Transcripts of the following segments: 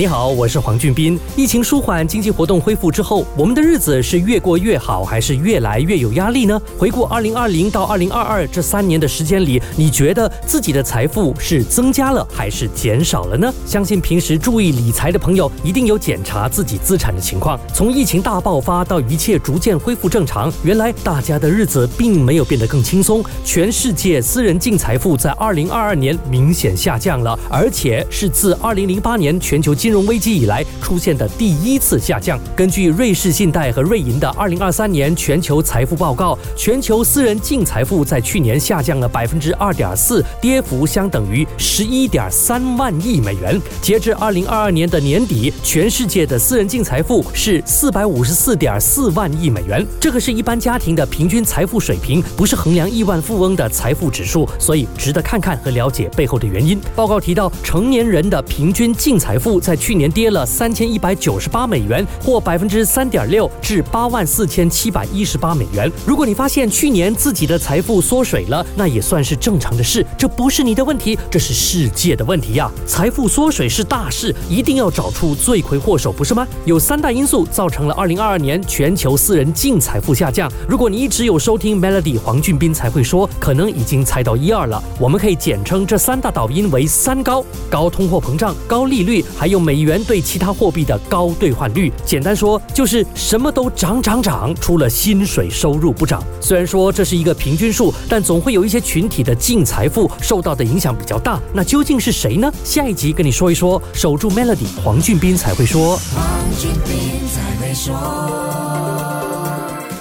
你好，我是黄俊斌。疫情舒缓，经济活动恢复之后，我们的日子是越过越好，还是越来越有压力呢？回顾二零二零到二零二二这三年的时间里，你觉得自己的财富是增加了还是减少了呢？相信平时注意理财的朋友一定有检查自己资产的情况。从疫情大爆发到一切逐渐恢复正常，原来大家的日子并没有变得更轻松。全世界私人净财富在二零二二年明显下降了，而且是自二零零八年全球金金融危机以来出现的第一次下降。根据瑞士信贷和瑞银的二零二三年全球财富报告，全球私人净财富在去年下降了百分之二点四，跌幅相等于十一点三万亿美元。截至二零二二年的年底，全世界的私人净财富是四百五十四点四万亿美元。这个是一般家庭的平均财富水平，不是衡量亿万富翁的财富指数，所以值得看看和了解背后的原因。报告提到，成年人的平均净财富在去年跌了三千一百九十八美元，或百分之三点六，至八万四千七百一十八美元。如果你发现去年自己的财富缩水了，那也算是正常的事，这不是你的问题，这是世界的问题呀。财富缩水是大事，一定要找出罪魁祸首，不是吗？有三大因素造成了二零二二年全球私人净财富下降。如果你一直有收听 Melody 黄俊斌才会说，可能已经猜到一二了。我们可以简称这三大导因为三高：高通货膨胀、高利率，还有美元对其他货币的高兑换率，简单说就是什么都涨涨涨，除了薪水收入不涨。虽然说这是一个平均数，但总会有一些群体的净财富受到的影响比较大。那究竟是谁呢？下一集跟你说一说。守住 Melody，黄俊斌才会说。黄俊斌才会说。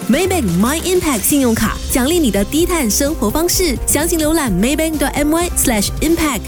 Maybank My Impact 信用卡奖励你的低碳生活方式，详情浏览 Maybank.my/impact